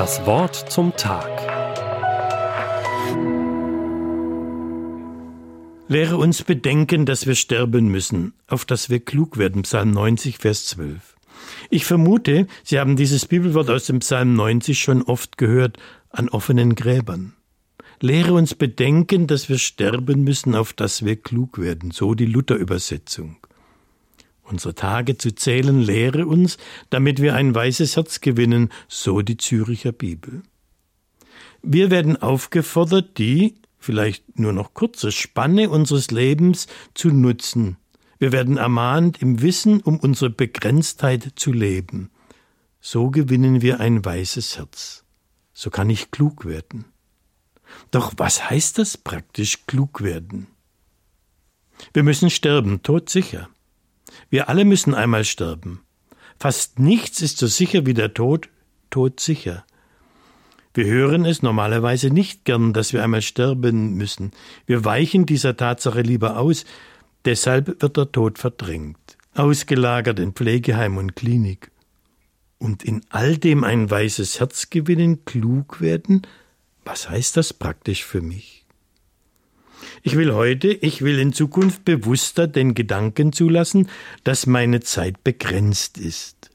Das Wort zum Tag. Lehre uns bedenken, dass wir sterben müssen, auf dass wir klug werden. Psalm 90, Vers 12. Ich vermute, Sie haben dieses Bibelwort aus dem Psalm 90 schon oft gehört an offenen Gräbern. Lehre uns bedenken, dass wir sterben müssen, auf dass wir klug werden, so die Luther-Übersetzung. Unsere Tage zu zählen lehre uns, damit wir ein weißes Herz gewinnen, so die Züricher Bibel. Wir werden aufgefordert, die, vielleicht nur noch kurze Spanne unseres Lebens zu nutzen. Wir werden ermahnt, im Wissen um unsere Begrenztheit zu leben. So gewinnen wir ein weißes Herz. So kann ich klug werden. Doch was heißt das praktisch klug werden? Wir müssen sterben, todsicher. Wir alle müssen einmal sterben. Fast nichts ist so sicher wie der Tod, todsicher. Wir hören es normalerweise nicht gern, dass wir einmal sterben müssen. Wir weichen dieser Tatsache lieber aus. Deshalb wird der Tod verdrängt, ausgelagert in Pflegeheim und Klinik. Und in all dem ein weißes Herz gewinnen, klug werden, was heißt das praktisch für mich? Ich will heute, ich will in Zukunft bewusster den Gedanken zulassen, dass meine Zeit begrenzt ist.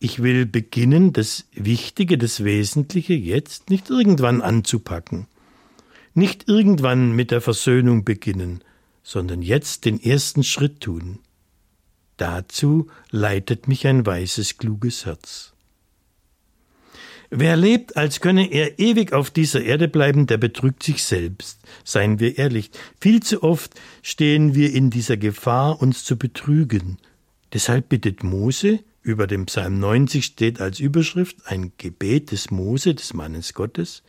Ich will beginnen, das Wichtige, das Wesentliche jetzt nicht irgendwann anzupacken. Nicht irgendwann mit der Versöhnung beginnen, sondern jetzt den ersten Schritt tun. Dazu leitet mich ein weißes, kluges Herz. Wer lebt, als könne er ewig auf dieser Erde bleiben, der betrügt sich selbst. Seien wir ehrlich, viel zu oft stehen wir in dieser Gefahr, uns zu betrügen. Deshalb bittet Mose, über dem Psalm 90 steht als Überschrift ein Gebet des Mose, des Mannes Gottes.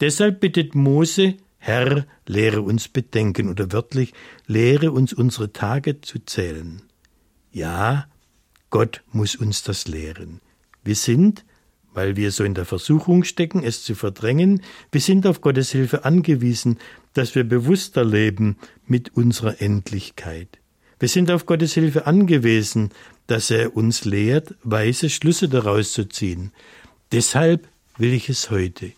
Deshalb bittet Mose, Herr, lehre uns bedenken oder wörtlich, lehre uns unsere Tage zu zählen. Ja, Gott muss uns das lehren. Wir sind, weil wir so in der Versuchung stecken, es zu verdrängen. Wir sind auf Gottes Hilfe angewiesen, dass wir bewusster leben mit unserer Endlichkeit. Wir sind auf Gottes Hilfe angewiesen, dass er uns lehrt, weise Schlüsse daraus zu ziehen. Deshalb will ich es heute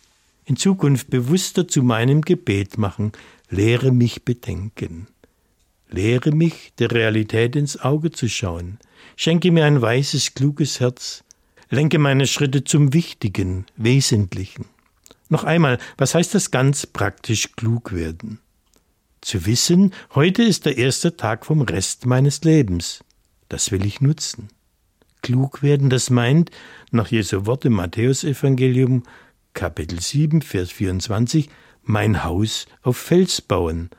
in Zukunft bewusster zu meinem Gebet machen, lehre mich bedenken. Lehre mich, der Realität ins Auge zu schauen. Schenke mir ein weises, kluges Herz, lenke meine Schritte zum Wichtigen, Wesentlichen. Noch einmal, was heißt das ganz praktisch klug werden? Zu wissen, heute ist der erste Tag vom Rest meines Lebens. Das will ich nutzen. Klug werden, das meint, nach Jesu Wort im Matthäusevangelium, Kapitel 7, Vers 24, mein Haus auf Fels bauen.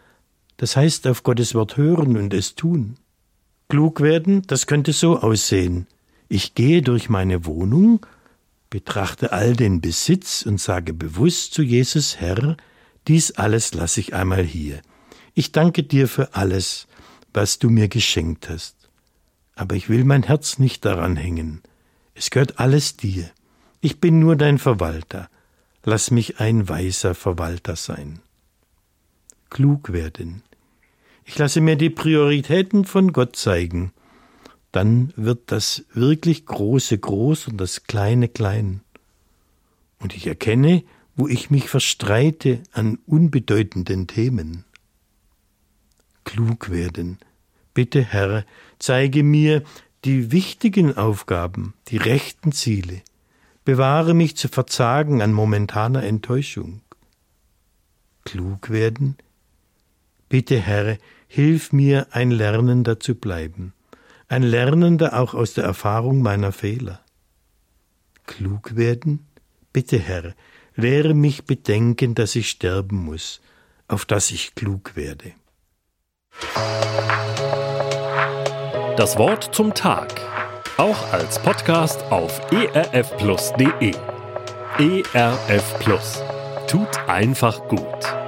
Das heißt, auf Gottes Wort hören und es tun. Klug werden, das könnte so aussehen. Ich gehe durch meine Wohnung, betrachte all den Besitz und sage bewusst zu Jesus, Herr, dies alles lasse ich einmal hier. Ich danke dir für alles, was du mir geschenkt hast. Aber ich will mein Herz nicht daran hängen. Es gehört alles dir. Ich bin nur dein Verwalter. Lass mich ein weiser Verwalter sein. Klug werden. Ich lasse mir die Prioritäten von Gott zeigen dann wird das wirklich Große groß und das Kleine klein. Und ich erkenne, wo ich mich verstreite an unbedeutenden Themen. Klug werden. Bitte, Herr, zeige mir die wichtigen Aufgaben, die rechten Ziele. Bewahre mich zu verzagen an momentaner Enttäuschung. Klug werden? Bitte, Herr, hilf mir, ein Lernender zu bleiben ein Lernender auch aus der Erfahrung meiner Fehler. Klug werden? Bitte, Herr, lehre mich bedenken, dass ich sterben muss, auf dass ich klug werde. Das Wort zum Tag, auch als Podcast auf erfplus.de. ERF Plus tut einfach gut.